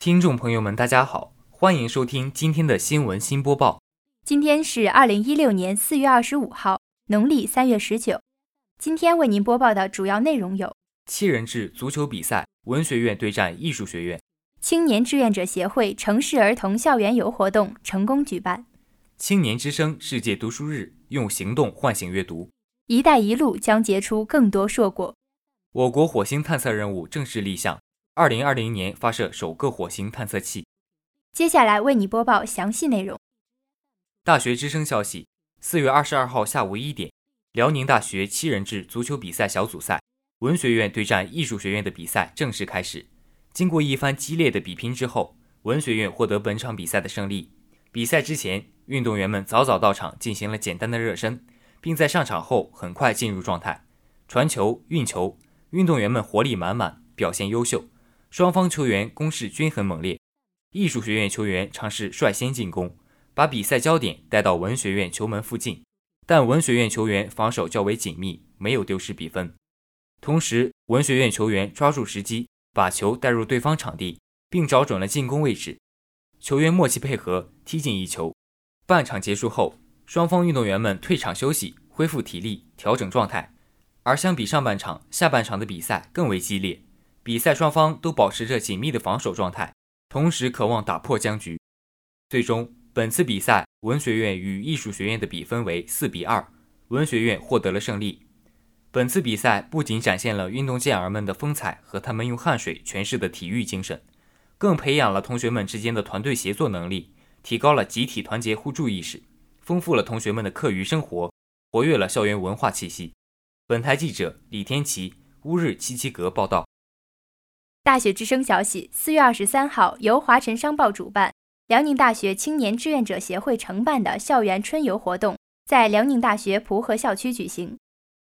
听众朋友们，大家好，欢迎收听今天的新闻新播报。今天是二零一六年四月二十五号，农历三月十九。今天为您播报的主要内容有：七人制足球比赛，文学院对战艺术学院；青年志愿者协会城市儿童校园游活动成功举办；青年之声世界读书日，用行动唤醒阅读；一带一路将结出更多硕果；我国火星探测任务正式立项，二零二零年发射首个火星探测器。接下来为你播报详细内容。大学之声消息：四月二十二号下午一点，辽宁大学七人制足球比赛小组赛，文学院对战艺术学院的比赛正式开始。经过一番激烈的比拼之后，文学院获得本场比赛的胜利。比赛之前，运动员们早早到场进行了简单的热身，并在上场后很快进入状态，传球、运球，运动员们活力满满，表现优秀。双方球员攻势均很猛烈，艺术学院球员尝试率先进攻。把比赛焦点带到文学院球门附近，但文学院球员防守较为紧密，没有丢失比分。同时，文学院球员抓住时机，把球带入对方场地，并找准了进攻位置。球员默契配合，踢进一球。半场结束后，双方运动员们退场休息，恢复体力，调整状态。而相比上半场，下半场的比赛更为激烈。比赛双方都保持着紧密的防守状态，同时渴望打破僵局。最终。本次比赛，文学院与艺术学院的比分为四比二，文学院获得了胜利。本次比赛不仅展现了运动健儿们的风采和他们用汗水诠释的体育精神，更培养了同学们之间的团队协作能力，提高了集体团结互助意识，丰富了同学们的课余生活，活跃了校园文化气息。本台记者李天琪、乌日七七阁报道。大学之声消息：四月二十三号，由华晨商报主办。辽宁大学青年志愿者协会承办的校园春游活动在辽宁大学蒲河校区举行。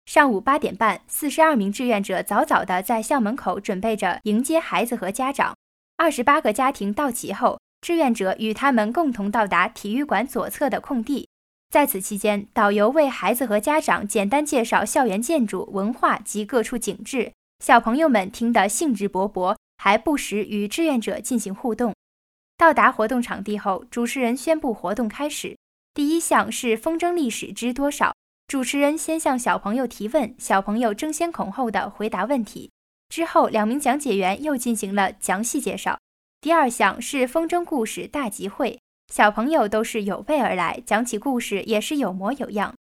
上午八点半，四十二名志愿者早早地在校门口准备着迎接孩子和家长。二十八个家庭到齐后，志愿者与他们共同到达体育馆左侧的空地。在此期间，导游为孩子和家长简单介绍校园建筑、文化及各处景致，小朋友们听得兴致勃勃，还不时与志愿者进行互动。到达活动场地后，主持人宣布活动开始。第一项是风筝历史知多少。主持人先向小朋友提问，小朋友争先恐后的回答问题。之后，两名讲解员又进行了详细介绍。第二项是风筝故事大集会，小朋友都是有备而来，讲起故事也是有模有样。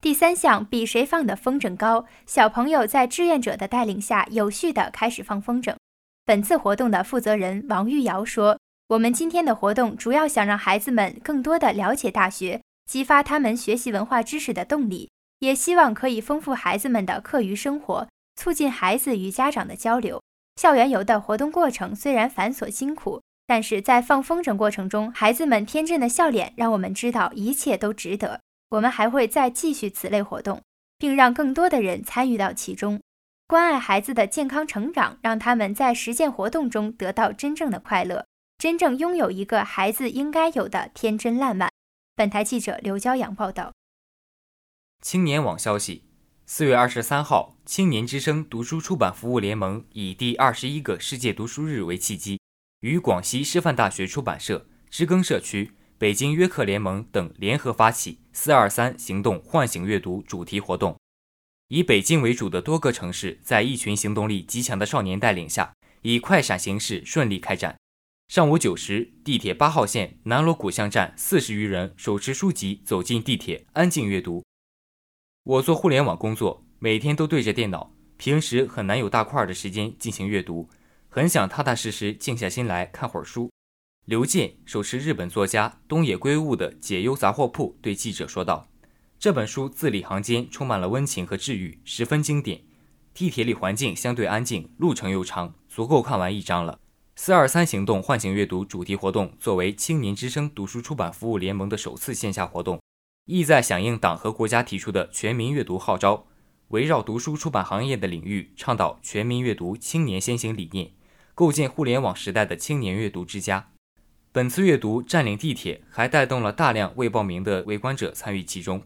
第三项比谁放的风筝高，小朋友在志愿者的带领下，有序的开始放风筝。本次活动的负责人王玉瑶说。我们今天的活动主要想让孩子们更多的了解大学，激发他们学习文化知识的动力，也希望可以丰富孩子们的课余生活，促进孩子与家长的交流。校园游的活动过程虽然繁琐辛苦，但是在放风筝过程中，孩子们天真的笑脸让我们知道一切都值得。我们还会再继续此类活动，并让更多的人参与到其中，关爱孩子的健康成长，让他们在实践活动中得到真正的快乐。真正拥有一个孩子应该有的天真烂漫。本台记者刘娇阳报道。青年网消息：四月二十三号，青年之声读书出版服务联盟以第二十一个世界读书日为契机，与广西师范大学出版社、知更社区、北京约克联盟等联合发起“四二三行动唤醒阅读”主题活动。以北京为主的多个城市，在一群行动力极强的少年带领下，以快闪形式顺利开展。上午九时，地铁八号线南锣鼓巷站四十余人手持书籍走进地铁，安静阅读。我做互联网工作，每天都对着电脑，平时很难有大块的时间进行阅读，很想踏踏实实静下心来看会儿书。刘健手持日本作家东野圭吾的《解忧杂货铺》，对记者说道：“这本书字里行间充满了温情和治愈，十分经典。地铁里环境相对安静，路程又长，足够看完一章了。”四二三行动唤醒阅读主题活动作为青年之声读书出版服务联盟的首次线下活动，意在响应党和国家提出的全民阅读号召，围绕读书出版行业的领域，倡导全民阅读青年先行理念，构建互联网时代的青年阅读之家。本次阅读占领地铁，还带动了大量未报名的围观者参与其中。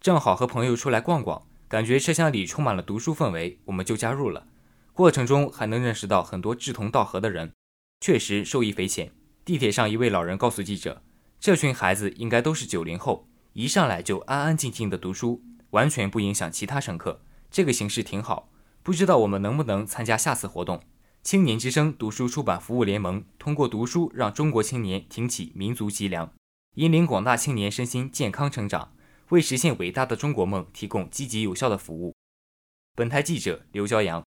正好和朋友出来逛逛，感觉车厢里充满了读书氛围，我们就加入了。过程中还能认识到很多志同道合的人。确实受益匪浅。地铁上一位老人告诉记者：“这群孩子应该都是九零后，一上来就安安静静的读书，完全不影响其他乘客。这个形式挺好。不知道我们能不能参加下次活动？”青年之声读书出版服务联盟通过读书让中国青年挺起民族脊梁，引领广大青年身心健康成长，为实现伟大的中国梦提供积极有效的服务。本台记者刘骄阳。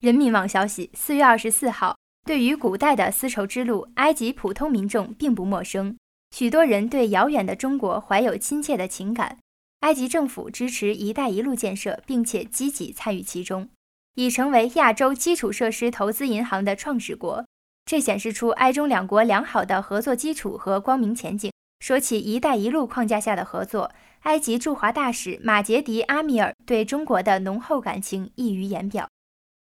人民网消息：四月二十四号，对于古代的丝绸之路，埃及普通民众并不陌生，许多人对遥远的中国怀有亲切的情感。埃及政府支持“一带一路”建设，并且积极参与其中。已成为亚洲基础设施投资银行的创始国，这显示出埃中两国良好的合作基础和光明前景。说起“一带一路”框架下的合作，埃及驻华大使马杰迪阿米尔对中国的浓厚感情溢于言表。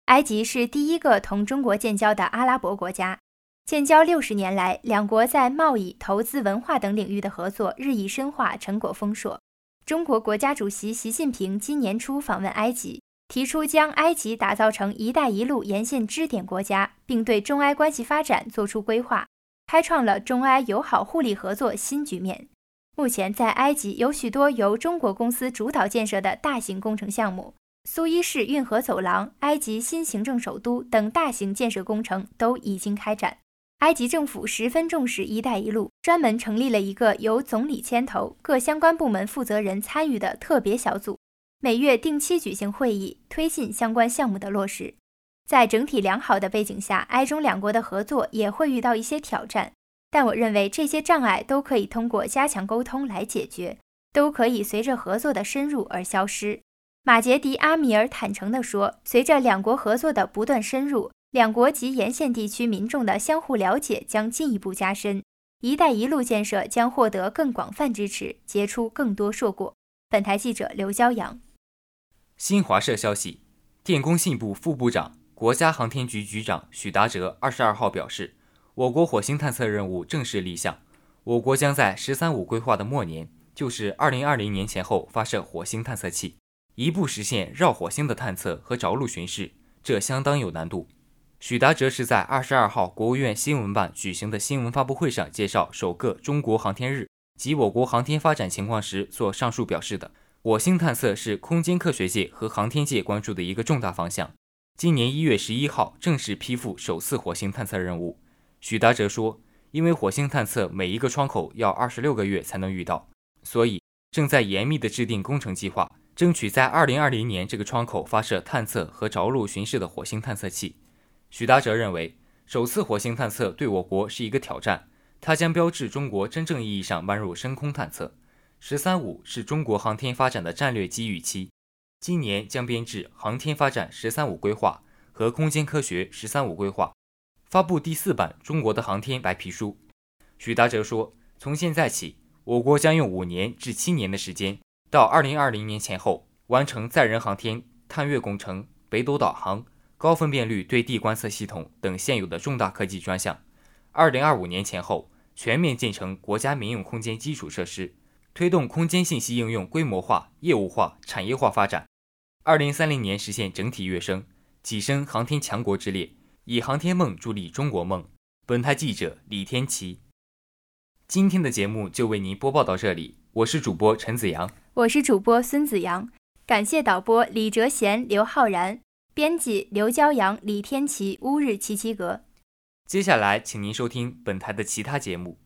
埃及是第一个同中国建交的阿拉伯国家，建交六十年来，两国在贸易、投资、文化等领域的合作日益深化，成果丰硕。中国国家主席习近平今年初访问埃及。提出将埃及打造成“一带一路”沿线支点国家，并对中埃关系发展作出规划，开创了中埃友好互利合作新局面。目前，在埃及有许多由中国公司主导建设的大型工程项目，苏伊士运河走廊、埃及新行政首都等大型建设工程都已经开展。埃及政府十分重视“一带一路”，专门成立了一个由总理牵头、各相关部门负责人参与的特别小组。每月定期举行会议，推进相关项目的落实。在整体良好的背景下，埃中两国的合作也会遇到一些挑战，但我认为这些障碍都可以通过加强沟通来解决，都可以随着合作的深入而消失。马杰迪阿米尔坦诚地说：“随着两国合作的不断深入，两国及沿线地区民众的相互了解将进一步加深，‘一带一路’建设将获得更广泛支持，结出更多硕果。”本台记者刘骄阳。新华社消息，电工信部副部长、国家航天局局长许达哲二十二号表示，我国火星探测任务正式立项，我国将在“十三五”规划的末年，就是二零二零年前后发射火星探测器，一步实现绕火星的探测和着陆巡视，这相当有难度。许达哲是在二十二号国务院新闻办举行的新闻发布会上介绍首个中国航天日及我国航天发展情况时所上述表示的。火星探测是空间科学界和航天界关注的一个重大方向。今年一月十一号正式批复首次火星探测任务。许达哲说：“因为火星探测每一个窗口要二十六个月才能遇到，所以正在严密地制定工程计划，争取在二零二零年这个窗口发射探测和着陆巡视的火星探测器。”许达哲认为，首次火星探测对我国是一个挑战，它将标志中国真正意义上迈入深空探测。“十三五”是中国航天发展的战略机遇期，今年将编制《航天发展“十三五”规划》和《空间科学“十三五”规划》，发布第四版中国的航天白皮书。许达哲说：“从现在起，我国将用五年至七年的时间，到二零二零年前后完成载人航天、探月工程、北斗导航、高分辨率对地观测系统等现有的重大科技专项。二零二五年前后全面建成国家民用空间基础设施。”推动空间信息应用规模化、业务化、产业化发展。二零三零年实现整体跃升，跻身航天强国之列，以航天梦助力中国梦。本台记者李天琪。今天的节目就为您播报到这里，我是主播陈子阳，我是主播孙子阳，感谢导播李哲贤、刘浩然，编辑刘骄阳、李天琪、乌日七七阁。接下来，请您收听本台的其他节目。